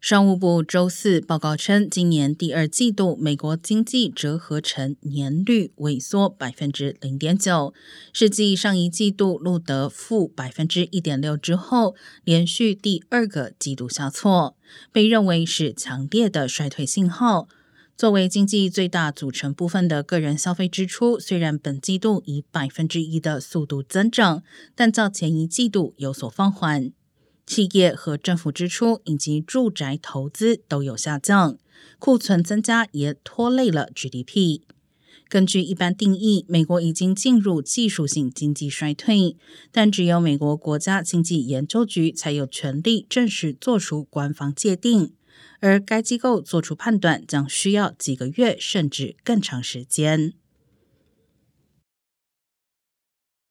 商务部周四报告称，今年第二季度美国经济折合成年率萎缩百分之零点九，是继上一季度录得负百分之一点六之后，连续第二个季度下挫，被认为是强烈的衰退信号。作为经济最大组成部分的个人消费支出，虽然本季度以百分之一的速度增长，但较前一季度有所放缓。企业和政府支出以及住宅投资都有下降，库存增加也拖累了 GDP。根据一般定义，美国已经进入技术性经济衰退，但只有美国国家经济研究局才有权利正式做出官方界定，而该机构做出判断将需要几个月甚至更长时间。